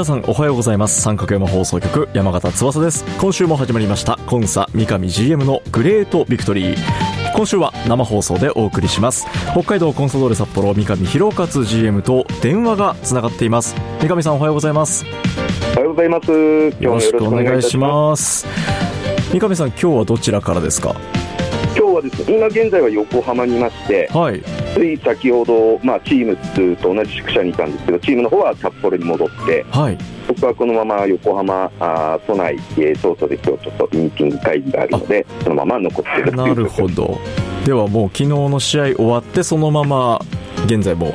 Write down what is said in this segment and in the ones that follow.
皆さんおはようございます。三角山放送局山形翼です。今週も始まりましたコンサ三上 GM のグレートビクトリー今週は生放送でお送りします。北海道コンサドーレ札幌三上博勝 GM と電話がつながっています。三上さんおはようございます。おはようございます。よろしくお願いします。三上さん今日はどちらからですか？はですね今現在は横浜にいまして、はい。つい先ほど、まあ、チームと同じ宿舎にいたんですけどチームの方は札幌に戻ってはい。僕はこのまま横浜あー都内、えー、等々で今日ちょっとミーティング会議があるのでそのまま残っているとないるほど。ではもう昨日の試合終わってそのまま現在も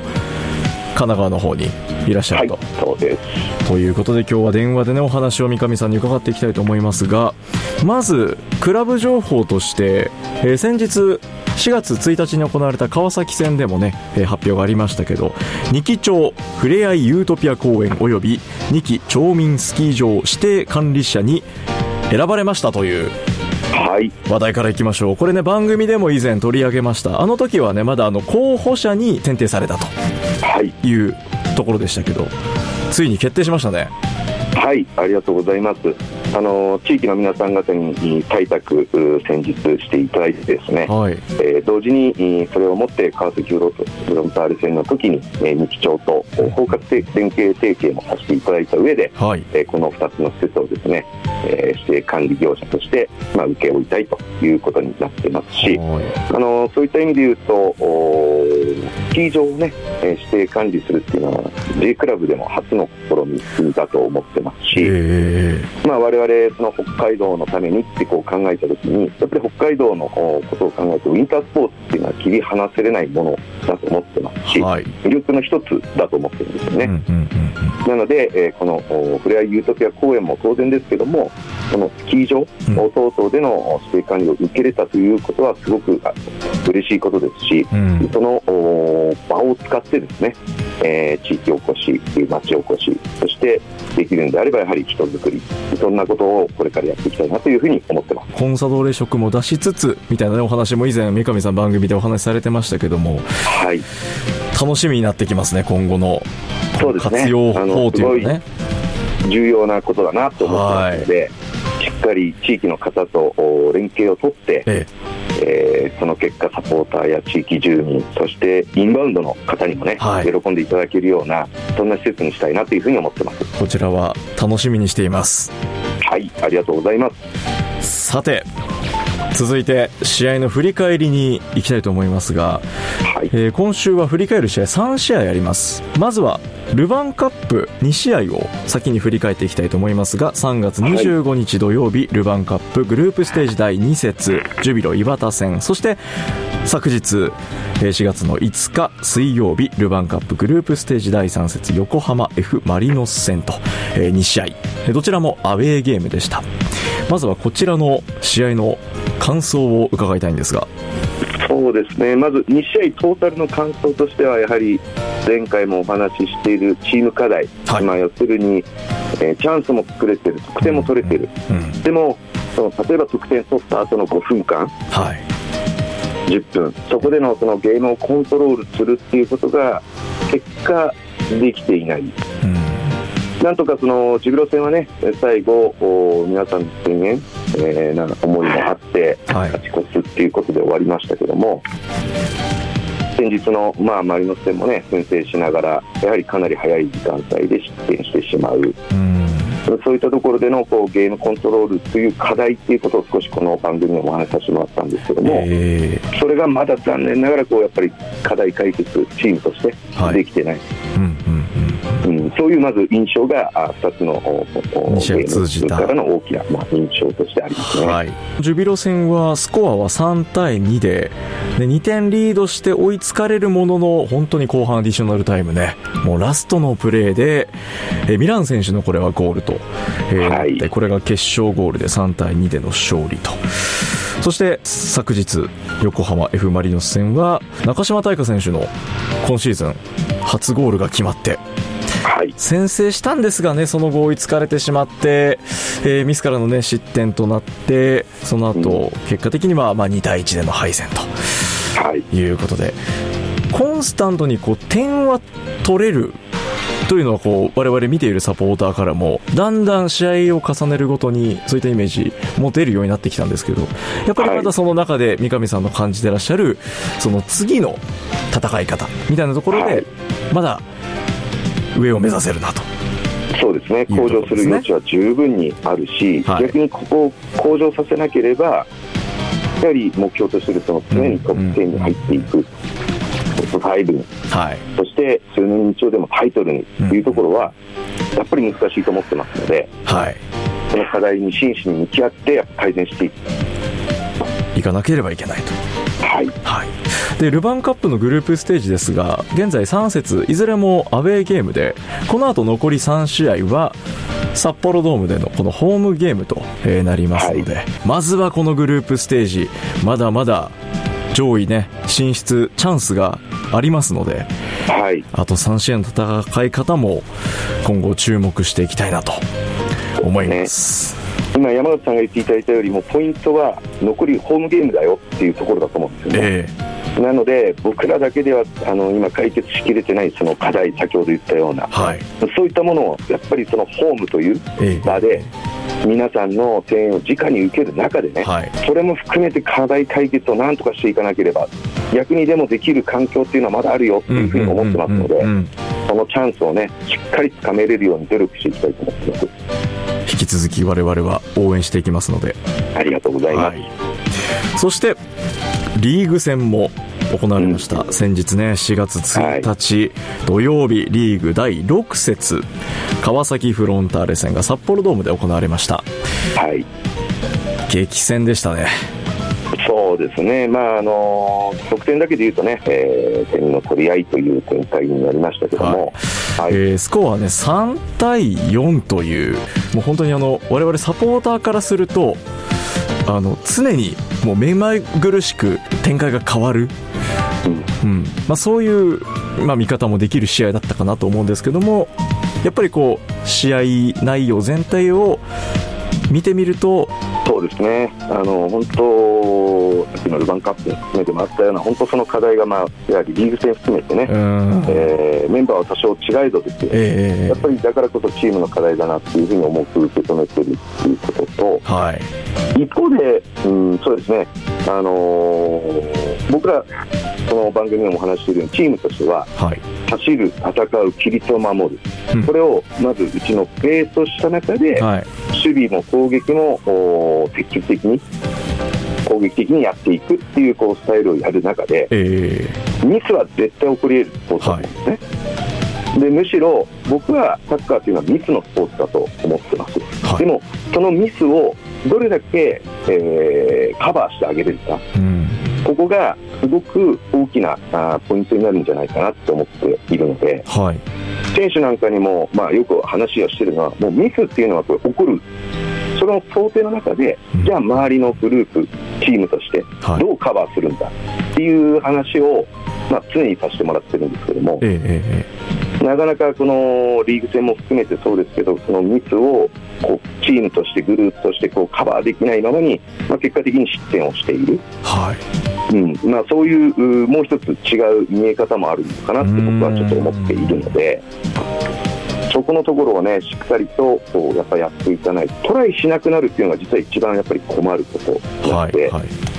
神奈川の方にいらっしゃはいると、そうです。ということで今日は電話でねお話を三上さんに伺っていきたいと思いますがまずクラブ情報として、えー先日4月1日に行われた川崎戦でもね、えー発表がありましたけど二木町ふれあいユートピア公園及び二木町民スキー場指定管理者に選ばれましたというはい。話題からいきましょう。これね番組でも以前取り上げました。あの時はねまだあの候補者に選定されたとはい。いうところでしたけどついに決定しましたね。はい、ありがとうございます。あの地域の皆さん方に採択う先日していただいてですね、はい。えー同時にえーそれをもって川崎フロフロンターレ戦の時に、えー、三木町とえー包括的連携提携もさせていただいた上で、はい。えーこの2つの施設をですね、えー指定管理業者として、まあ、請け負いたいということになってますし、はい。あのそういった意味で言うと、スキー場をね、えー指定管理するっていうのは J クラブでも初の試みだと思ってますし、えまあ、我々その北海道のためにってこう考えたときにやっぱり北海道のおことを考えるとウィンタースポーツっていうのは切り離せれないものだと思ってますし、ーはい。魅力の一つだと思ってるんですよね。うんうんうんなので、えーこのおふれあいユートピア公園も当然ですけども、このスキー場うん。等々でのお指定管理を受けれたということは、すごくあ嬉しいことですし、うん。うんそのお場を使ってですね、えー地域おこし、町おこし、そしてできるんであれば、やはり人づくり、そんなことをこれからやっていきたいなというふうに思ってます。コンサドーレ色も出しつつみたいな、ね、お話も以前三上さん番組でお話しされてましたけどもはい、楽しみになってきますね今後のそうですね活用法というのね。重要なことだなと思ってますので、しっかり地域の方とお連携を取って、ええーその結果、サポーターや地域住民、そしてインバウンドの方にもね、はい喜んでいただけるような、そんな施設にしたいなというふうに思ってます。えこちらは楽しみにしていますはい、ありがとうございます。さて続いて試合の振り返りに行きたいと思いますが、はい、えー今週は振り返る試合3試合あります。まずはルヴァンカップ2試合を先に振り返っていきたいと思いますが3月25日土曜日、ルヴァンカップグループステージ第2節ジュビロ岩田戦。そして昨日えー4月の5日水曜日ルヴァンカップグループステージ第3節横浜 F・ マリノス戦とえー2試合。えーどちらもアウェーゲームでしたまずはこちらの試合の感想を伺いたいんですが。そうですね、まず2試合トータルの感想としては、やはり前回もお話ししているチーム課題、はい。まあ、要するに、えーチャンスも作れてる、得点も取れてる、うんでも、その例えば得点取った後の5分間、はい。10分、そこでのそのゲームをコントロールするっていうことが、結果、できていない。うんなんとかそのジュビロ戦はね、最後、お皆さんの宣言、えーな思いもあって、はい。勝ち越すっていうことで終わりましたけども、先日の、まあ、マリノス戦もね、先制しながら、やはりかなり早い時間帯で失点してしまう。うん。そういったところでのこうゲームコントロールという課題っていうことを少しこの番組でもお話しさせてもらったんですけども、えそれがまだ残念ながらこうやっぱり課題解決チームとしてできてない、ーうんうんうんうん、そういうまず印象があ2つのおお二試合通じた。からの大きな、まあ、印象としてありますね。はい、ジュビロ戦はスコアは3対2でで2点リードして追いつかれるものの本当に後半アディショナルタイムね。もうラストのプレーでえミラン選手のこれはゴールと、えーはい。でこれが決勝ゴールで3対2での勝利と。そして昨日横浜 F・ マリノス戦は中島大翔選手の今シーズン初ゴールが決まってはい。先制したんですがね、その後追いつかれてしまって、えーミスからのね、失点となって、その後、結果的には、まあ、2対1での敗戦はい。ということで、コンスタントにこう、点は取れるというのはこう、我々見ているサポーターからも、だんだん試合を重ねるごとに、そういったイメージ持てるようになってきたんですけど、やっぱりまたその中で三上さんの感じてらっしゃる、その次の戦い方みたいなところではい、まだ上を目指せるなと。そうですね、向上する余地は十分にあるし、はい逆にここを向上させなければ、やはり目標としているその常にトップ10に入っていく、トップ5に、はい。そして数年に一度でもタイトルにというところは、やっぱり難しいと思ってますので、はい。その課題に真摯に向き合って、改善していく。行かなければいけないと。はいはい。で、ルヴァンカップのグループステージですが、現在3節、いずれもアウェーゲームで、この後残り3試合は、札幌ドームでのこのホームゲームとえーなりますので、まずはこのグループステージ、まだまだ上位ね、進出チャンスがありますので、はいあと3試合の戦い方も今後注目していきたいなと思います。今、山形さんが言っていただいたよりも、ポイントは残りホームゲームだよっていうところだと思うんですよね。えなので、僕らだけではあの今、解決しきれてないその課題、先ほど言ったような、えはい。そういったものをやっぱりそのホームというええ場で、皆さんの声援を直に受ける中でね、はい。それも含めて課題解決をなんとかしていかなければ、逆にでもできる環境っていうのはまだあるよっていうふうに思ってますのでそのチャンスをね、しっかりつかめれるように努力していきたいと思ってます。引き続き我々は応援していきますので、ありがとうございます。はい、そしてリーグ戦も行われました、先日ね4月1日、土曜日リーグ第6節川崎フロンターレ戦が札幌ドームで行われました。はい。激戦でしたね。そうですね、まああの得点だけで言うとね、えー点の取り合いという展開になりましたけども、はい。えースコアはね3対4というもう本当にあの我々サポーターからするとあの常にもう目まぐるしく展開が変わる、うん。まあ、そういう、まあ、見方もできる試合だったかなと思うんですけどもやっぱりこう試合内容全体を見てみるとそうですね、あの本当、さっきのルヴァンカップも含めてもあったような、本当その課題が、まあ、やはりリーグ戦含めてね、うん。えーメンバーは多少違えどですよ、えやっぱりだからこそチームの課題だなっていうふうに重く受け止めてるっていうことと、ーはい。一方で、うん、そうですね、あのー僕ら、この番組でもお話ししているように、チームとしては、はい。走る、戦う、規律を守る、うん。これをまずうちのベースとした中で、はい。守備も攻撃も積極的に攻撃的にやっていくっていうこうスタイルをやる中でえミスは絶対起こり得るスポーツだと思うんですね、でむしろ僕はサッカーというのはミスのスポーツだと思ってます、はい。でもそのミスをどれだけ、えーカバーしてあげれるか。ーうん。ここがすごく大きなあーポイントになるんじゃないかなと思っているのではい。選手なんかにも、まあ、よく話をしてるのは、もうミスっていうのはこれ起こる、その想定の中でうん、じゃあ周りのグループ、チームとしてはい。どうカバーするんだっていう話を、まあ、常にさせてもらってるんですけども、なかなかこのリーグ戦も含めてそうですけど、そのミスをこうチームとして、グループとしてこうカバーできないままに、まあ、結果的に失点をしている。えーはい。うん。まあ、そういううもう一つ違う見え方もあるのかなって僕はちょっと思っているので、そこのところをね、しっかりとこうやっぱやっていかないと、トライしなくなるっていうのが実は一番やっぱり困ることなので、はいはい。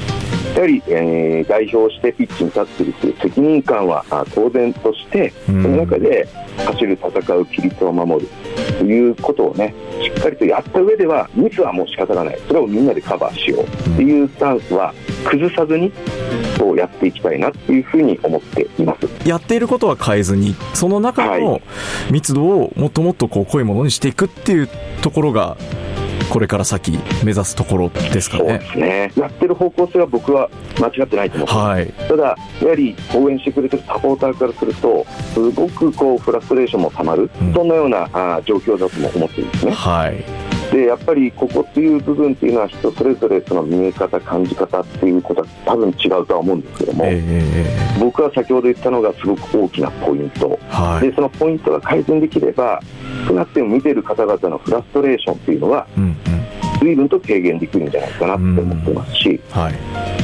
やはり、えー代表してピッチに立っているという責任感はあ当然として、うん。その中で走る、戦う、規律を守る、いうことをね、しっかりとやった上では、ミスはもう仕方がない、それをみんなでカバーしようっていうスタンスは崩さずに、やっていきたいなっていうふうに思っています。やっていることは変えずに、その中の密度をもっともっとこう濃いものにしていくっていうところが、これから先目指すところですかね。そうですねやってる方向性は僕は間違ってないと思ってます、はい。ただ、やはり応援してくれてるサポーターからすると、すごくこうフラストレーションもたまる、うんそんなようなあー状況だとも思ってるんですね。はい。でやっぱりここっていう部分っていうのは、人それぞれその見え方、感じ方っていうことは多分違うとは思うんですけども、えええ僕は先ほど言ったのがすごく大きなポイント、えはい。でそのポイントが改善できれば、少なくても見てる方々のフラストレーションっていうのは、うんうん。随分と軽減できるんじゃないかなって思ってますし、はい。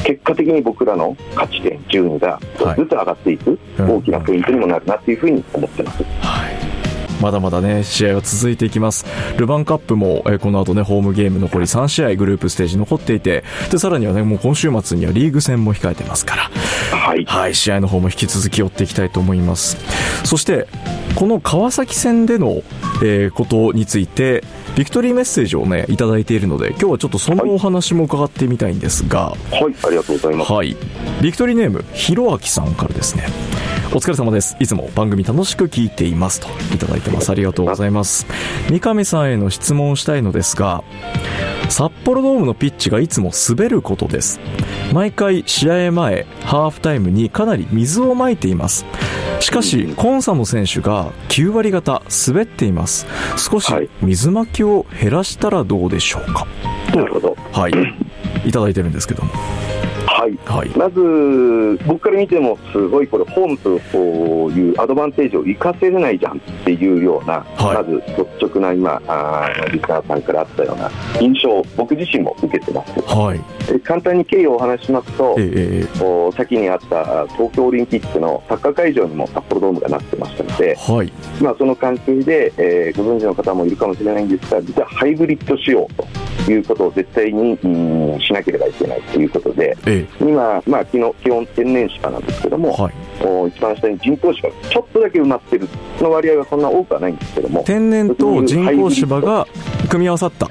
結果的に僕らの勝ち点、順位が少しずつ上がっていくうん大きなポイントにもなるなっていうふうに思ってます。はい。まだまだね、試合は続いていきます。ルヴァンカップも、えーこの後ね、ホームゲーム残り3試合グループステージ残っていて、で、さらにはね、もう今週末にはリーグ戦も控えてますから、はい。はい、試合の方も引き続き追っていきたいと思います。そして、この川崎戦での、えーことについて、ビクトリーメッセージをね、いただいているので、今日はちょっとそのお話も伺ってみたいんですが、はい、ありがとうございます。はい。ビクトリーネーム、ひろあきさんからですね。お疲れ様です。いつも番組楽しく聞いていますといただいてます。ありがとうございます。三上さんへの質問をしたいのですが、札幌ドームのピッチがいつも滑ることです。毎回試合前、ハーフタイムにかなり水をまいています。しかし、コンサの選手が9割方滑っています。少しはい水まきを減らしたらどうでしょうか？なるほど。はい。いただいてるんですけども。はい。はい。まず、僕から見ても、すごいこれ、ホームというアドバンテージを生かせれないじゃんっていうような、はいまず率直な今、あーリスナーさんからあったような印象を僕自身も受けてます。はい。で簡単に経緯をお話ししますと、えええお先にあった東京オリンピックのサッカー会場にも札幌ドームがなってましたので、えはい。まあ、その関係で、えーご存知の方もいるかもしれないんですが、実はハイブリッド仕様ということを絶対に、うんしなければいけないということで、え今、まあ、基本天然芝なんですけどえも、はい。お一番下に人工芝がちょっとだけ埋まってる、その割合はそんな多くはないんですけども、天然と人工芝が組み合わさった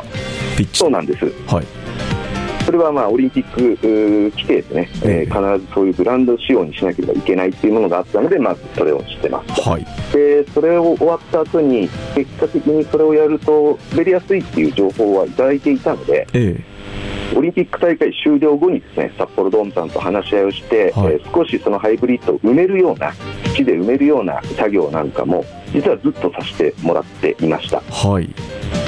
ピッチ。そうなんです。はい。それはまあオリンピック規定でね、えーええ必ずそういうブランド仕様にしなければいけないっていうものがあったので、まずそれをしてます。はい。でそれを終わった後に結果的にそれをやると滑りやすいっていう情報はいただいていたのでえオリンピック大会終了後にですね札幌ドームさんと話し合いをして、はいえー少しそのハイブリッドを埋めるような土で埋めるような作業なんかも実はずっとさせてもらっていました。えはい。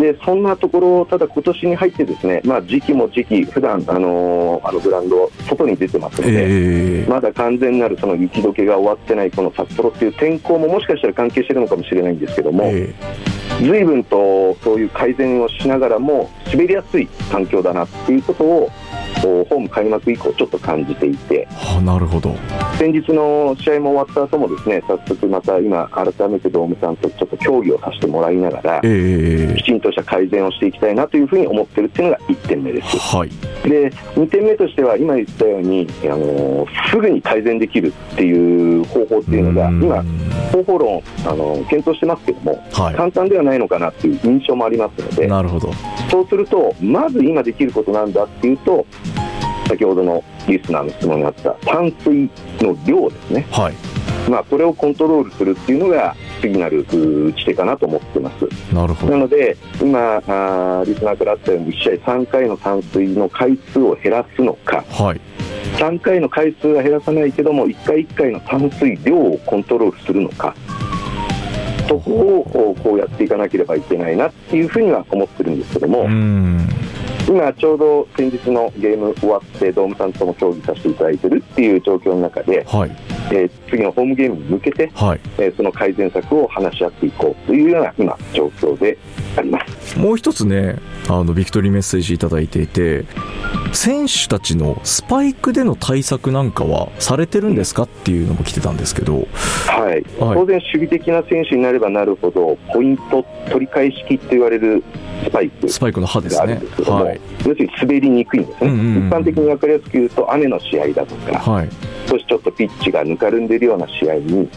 でそんなところただ今年に入ってですね、まあ、時期も時期普段あのーあのグラウンド外に出てますので、ええ。まだ完全なるその雪解けが終わってないこの札幌っていう天候ももしかしたら関係してるのかもしれないんですけども、え。随分とそういう改善をしながらも滑りやすい環境だなっていうことをホーム開幕以降ちょっと感じていてえあなるほど。先日の試合も終わった後もですね早速また今改めてドームさんとちょっと協議をさせてもらいながらええきちんとした改善をしていきたいなというふうに思ってるっていうのが1点目です。はい。で2点目としては今言ったように、あのすぐに改善できるっていう方法っていうのがうん今方法論あの検討してますけどもは簡単ではないのかなっていう印象もありますのい。でなるほど。そうするとまず今できることなんだっていうと先ほどのリスナーの質問にあった淡水の量ですね、はい。まあ、これをコントロールするっていうのが次なる打ち手かなと思ってます。なるほど。なので、今、あーリスナーからあったように、1試合3回の散水の回数を減らすのか、はい。3回の回数は減らさないけども、1回1回の散水量をコントロールするのか、そこをこうやっていかなければいけないなっていうふうには思ってるんですけども、うん。今、ちょうど先日のゲーム終わって、ドームさんとも協議させていただいてるっていう状況の中で、はい。えー次のホームゲームに向けて、はい。えーその改善策を話し合っていこうというような今、状況であります。もう一つね、あの、ビクトリーメッセージいただいていて、選手たちのスパイクでの対策なんかはされてるんですかっていうのも来てたんですけど、はい、はい当然、守備的な選手になればなるほど、ポイント取り返し機って言われるスパイクスパイクの刃ですねはい。要するに滑りにくいんですね、うんうんうん一般的に分かりやすく言うと、雨の試合だとか、はい。少しちょっとピッチがぬかるんでるような試合に、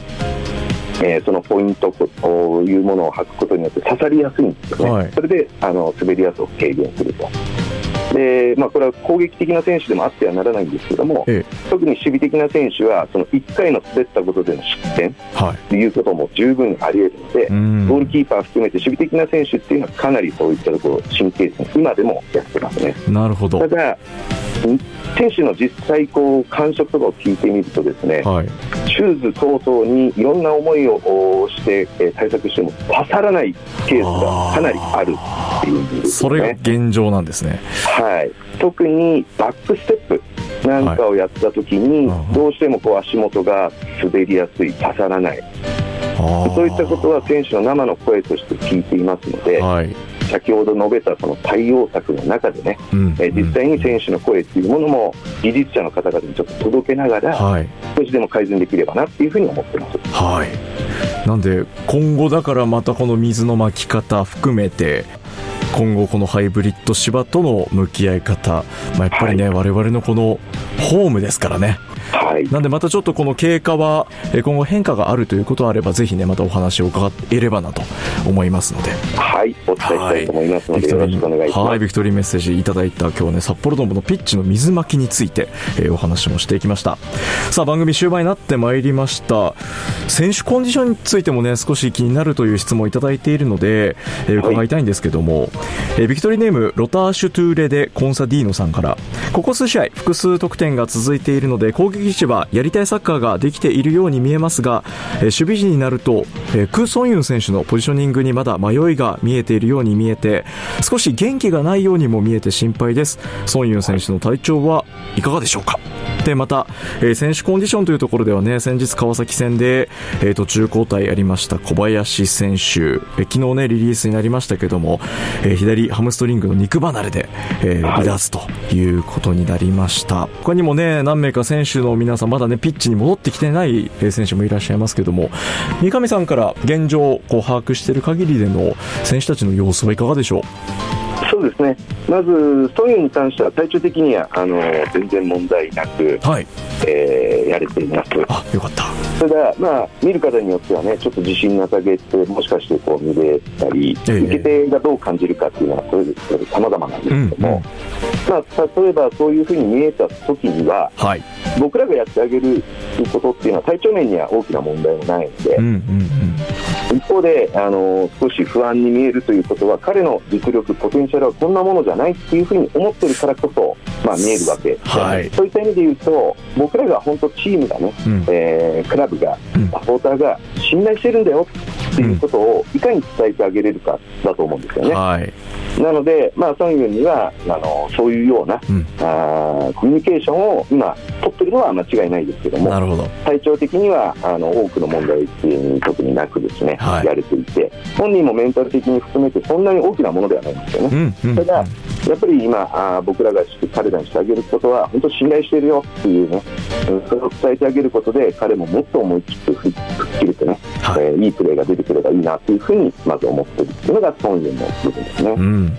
えー、そのポイントというものを履くことによって刺さりやすいんですよね、はい、それであの滑りやすを軽減すると。でまあ、これは攻撃的な選手でもあってはならないんですけども、ええ、特に守備的な選手はその1回の滑ったことでの失点とい。うことも十分あり得るので、はい、ゴールキーパー含めて守備的な選手っていうのはかなりそういったところ神経質に今でもやってますね。なるほど。ただ選手の実際こう感触とかを聞いてみるとですね、はい、シューズ等々にいろんな思いをして対策しても刺さらないケースがかなりあるっていう、ね、それが現状なんですね、はい、特にバックステップなんかをやった時に、どうしてもこう足元が滑りやすい刺さらない。そういったことは選手の生の声として聞いていますので、はい、先ほど述べたその対応策の中でね、うん、え実際に選手の声というものも技術者の方々にちょっと届けながら、はい、少しでも改善できればなっていうふうに思ってます。はい。なんで今後だからまたこの水のまき方含めて今後このハイブリッド芝との向き合い方、まあ、やっぱりね、はい、我々のこのホームですからねはい、なんでまたちょっとこの経過は今後変化があるということあればぜひねまたお話を伺えればなと思いますので。はい。お伝えしたいと思いますので、はい、よろしくお願いします。はいビクトリーメッセージいただいた今日ね札幌ドームのピッチの水まきについて、えー、お話もしていきました。さあ番組終盤になってまいりました。選手コンディションについてもね少し気になるという質問をいただいているので、えー、伺いたいんですけども、はい、えー、ビクトリーネームロターシュトゥーレでコンサディーノさんからここ数試合複数得点が続いているので攻撃手はやりたいサッカーができているように見えますが、え守備時になると、えクー・ソンユン選手のポジショニングにまだ迷いが見えているように見えて少し元気がないようにも見えて心配です。ソンユン選手の体調はいかがでしょうか？でまた、えー、選手コンディションというところではね先日川崎戦で、えー、途中交代ありました小林選手、えー、昨日ねリリースになりましたけども、えー、左ハムストリングの肉離れで、えー、離脱ということになりました。他にもね何名か選手の皆さんまだねピッチに戻ってきてない選手もいらっしゃいますけども三上さんから現状こう把握している限りでの選手たちの様子はいかがでしょう？そうですね、まず、ソンユに関しては体調的にはあの全然問題なく、はい、えー、やれています。あよかった。ただ、まあ、見る方によってはね、ちょっと自信なさげって、もしかしてこう見れたり、え受け手がどう感じるかっていうのは、それぞれ様々なんですけども、うん、まあ、例えばそういうふうに見えた時には、はい、僕らがやってあげることっていうのは、体調面には大きな問題もないので、うんうんうん、一方であの、少し不安に見えるということは、彼の実力、ポテンシャルはこんなものじゃないっていうふうに思ってるからこそ、まあ、見えるわけ。で、はい、そういった意味で言うと、僕らが本当、チームがね、うん、えー、クラブが、サポーターが信頼してるんだよっていうことをいかに伝えてあげれるかだと思うんですよね。はい。なので、まあ、ソンユンにはあのそういうような、うん、あコミュニケーションを今、取ってるのは間違いないですけども、なるほど。体調的にはあの多くの問題に特になくですね、はい、やれていて、本人もメンタル的に含めて、そんなに大きなものではないんですよね。うんうん、ただやっぱり今、あ僕らが彼らにしてあげることは、本当信頼しているよっていうね、それを伝えてあげることで、彼ももっと思い切って吹っ切れてね、はい。えー、いいプレーが出てくればいいなというふうに、まず思っているというのが、ソンユンの部分ですね。うん。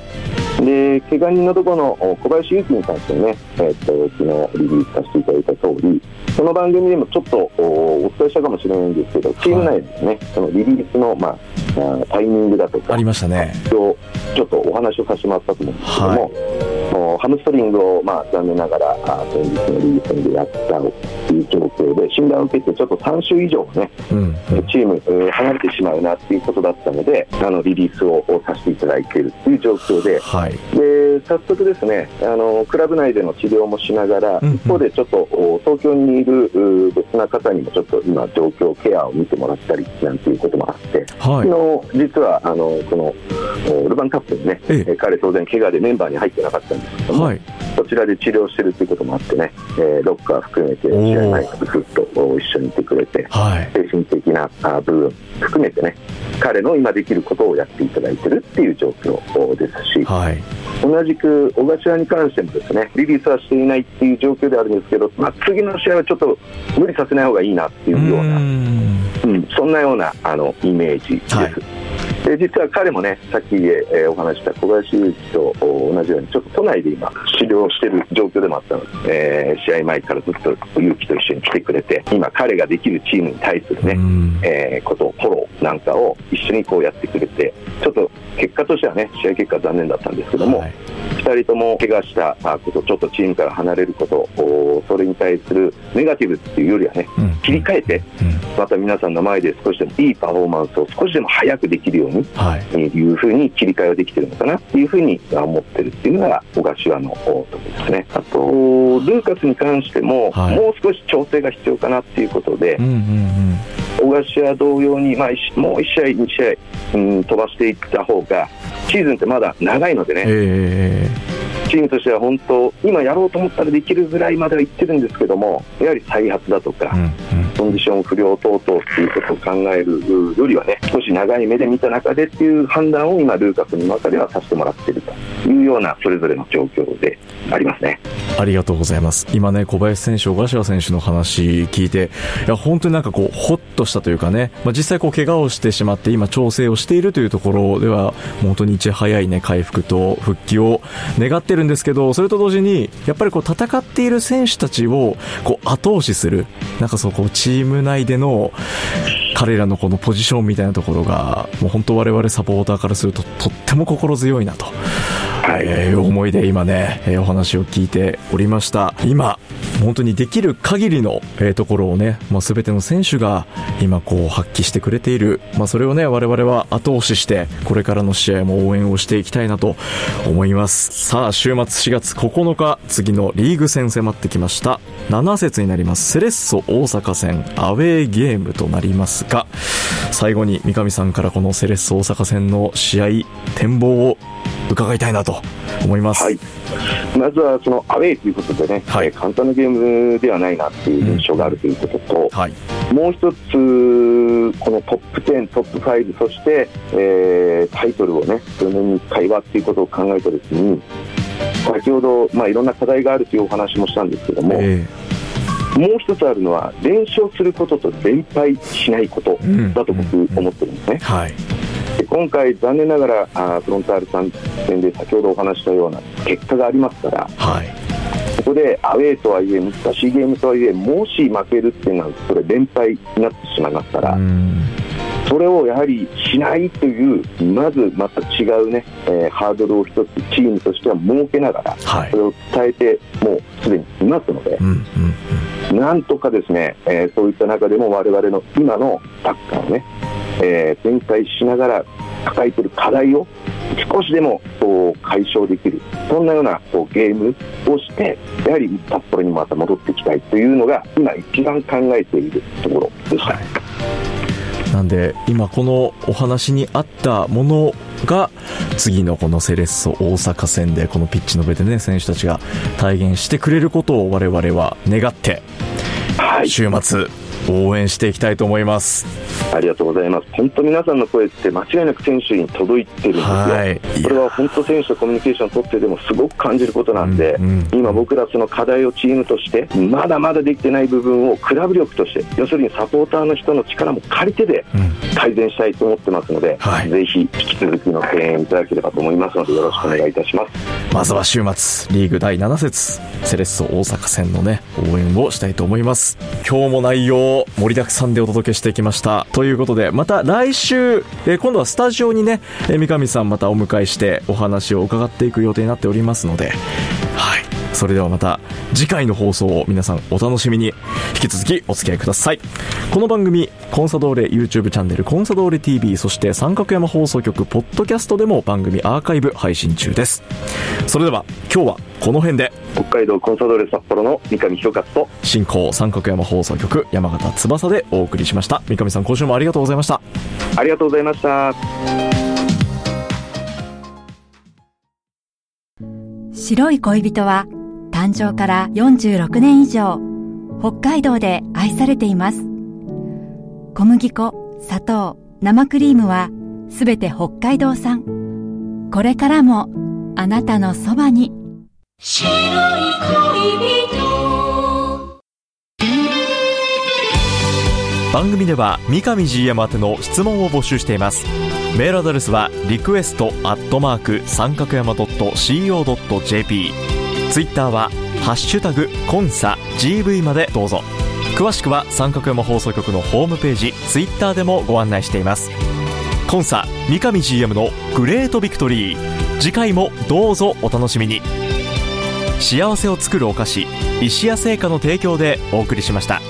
で怪我人のところの小林勇輝に関してね、えー、と昨日リリースさせていただいた通り、その番組でもちょっとお伝えしたかもしれないんですけど、チーム内でね、はい、そのリリースの、まあ、タイミングだとか、ありましたね。ちょっとお話をさせてもらったと思うんですけども、はい、ハムストリングを、まあ、残念ながら先日のリリースでやったという状況で、診断を受けて、ちょっと3週以上ね、うん、チーム離れてしまうなっていうことだったので、あのリリースをさせていただいているという状況で、はい、で早速ですねあの、クラブ内での治療もしながら、一方でちょっと東京にいる別な方にもちょっと今、状況、ケアを見てもらったりなんていうこともあって、はい、昨日実はあのこのルヴァンカップにね、え。え、彼、当然、怪我でメンバーに入ってなかったんですけども、はい、そちらで治療してるということもあってね、えー、ロッカー含めて試合前からずっと一緒にいてくれて、はい、精神的な部分含めてね、彼の今できることをやっていただいてるっていう状況ですし、はい、同じく小柏に関してもですねリリースはしていないっていう状況であるんですけど、まあ、次の試合はちょっと無理させない方がいいなっていうような、うん、そんなようなあのイメージです。はいで実は彼もねさっき、えー、お話した小林祐希と同じようにちょっと都内で今治療してる状況でもあったので、えー、試合前からずっと祐希と一緒に来てくれて今彼ができるチームに対するね、えー、ことをフォローなんかを一緒にこうやってくれてちょっと結果としてはね試合結果残念だったんですけども、はい、2人とも怪我したことちょっとチームから離れることそれに対するネガティブっていうよりはね、うん、切り替えて、うん、また皆さんの前で少しでもいいパフォーマンスを少しでも早くできるように、はい、いうふうに切り替えができてるのかなっていうふうに思ってるっていうのが小柏のところですね。あとルーカスに関しても、はい、もう少し調整が必要かなっていうことで、うんうんうん小柏同様に、まあ、もう1試合、2試合、うん、飛ばしていった方がシーズンってまだ長いのでね、えー、チームとしては本当、今やろうと思ったらできるぐらいまではいってるんですけども、やはり再発だとか、うんンディション不良等々っていうことを考えるよりはね、少し長い目で見た中でっていう判断を今、ルーカスの中ではさせてもらっているというような、それぞれの状況でありますね。ありがとうございます。今ね、小林選手、小柏選手の話聞いて、いや、本当になんかこう、ほっとしたというかね、まあ、実際こう、怪我をしてしまって、今、調整をしているというところでは、本当にいち早いね、回復と復帰を願ってるんですけど、それと同時に、やっぱりこう、戦っている選手たちを、こう、後押しする、なんかそう、こう、チーム内での、彼らのこのポジションみたいなところが、もう本当我々サポーターからすると、とっても心強いなと。はい、えー、思いで今ね、えー、お話を聞いておりました。今、本当にできる限りの、え、ところをね、まあ、全ての選手が今こう発揮してくれている。まあ、それをね、我々は後押しして、これからの試合も応援をしていきたいなと思います。さあ、週末4月9日、次のリーグ戦迫ってきました。7節になります。セレッソ大阪戦、アウェーゲームとなりますが、最後に三上さんからこのセレッソ大阪戦の試合、展望を伺いたいなと思います。はい。まずはそのアウェーということでね、はい、簡単なゲームではないなっていう印象があるということと、うんはい、もう一つ、このトップ10、トップ5、そして、えー、タイトルをね、数年に1回はっていうことを考えたときに、先ほど、まあ、いろんな課題があるというお話もしたんですけども、えー、もう一つあるのは、連勝することと連敗しないことだと僕、思ってるんですね。うんうんうんはい今回、残念ながらあフロンタールさん戦で先ほどお話したような結果がありますから、はい、ここでアウェーとはいえ難しいゲームとはいえもし負けるっていうのはそれ連敗になってしまいますから。それをやはりしないという、まずまた違うね、えー、ハードルを一つチームとしては設けながら、はい、それを伝えて、もうすでにいますので、うんうんうん、なんとかですね、えー、そういった中でも我々の今のサッカーをね、えー、展開しながら抱えている課題を少しでもこう解消できるそんなようなこうゲームをしてやはり札幌にまた戻っていきたいというのが今一番考えているところでした。はいなんで今このお話にあったものが次のこのセレッソ大阪戦でこのピッチの上でね選手たちが体現してくれることを我々は願って週末応援していきたいと思います。ありがとうございます。本当皆さんの声って間違いなく選手に届いてるんですよ、はい、これは本当選手とコミュニケーションを取ってでもすごく感じることなんで、うんうん、今僕らその課題をチームとしてまだまだできてない部分をクラブ力として要するにサポーターの人の力も借りてで改善したいと思ってますので、うんはい、ぜひ引き続きの声援いただければと思いますのでよろしくお願いいたします、はい、まずは週末リーグ第7節セレッソ大阪戦のね応援をしたいと思います。今日も内容盛りだくさんでお届けしてきました。ということでまた来週、えー、今度はスタジオにね、えー、三上さんまたお迎えしてお話を伺っていく予定になっておりますのではい。それではまた次回の放送を皆さんお楽しみに。引き続きお付き合いください。この番組コンサドーレ YouTube チャンネルコンサドーレ TV そして三角山放送局ポッドキャストでも番組アーカイブ配信中です。それでは今日はこの辺で。北海道コンサドーレ札幌の三上弘勝と。進行三角山放送局山形翼でお送りしました。三上さん今週もありがとうございました。ありがとうございました。白い恋人は誕生から46年以上北海道で愛されています。小麦粉砂糖生クリームはすべて北海道産。これからもあなたのそばに。白い恋人。番組では三上 GM 宛ての質問を募集しています。メールアドレスはリクエストアットマーク三角山 .co.jp ツイッターはハッシュタグコンサ GV までどうぞ。詳しくは三角山放送局のホームページツイッターでもご案内しています。コンサ三上 GM のグレートビクトリー。次回もどうぞお楽しみに。幸せを作るお菓子石屋製菓の提供でお送りしました。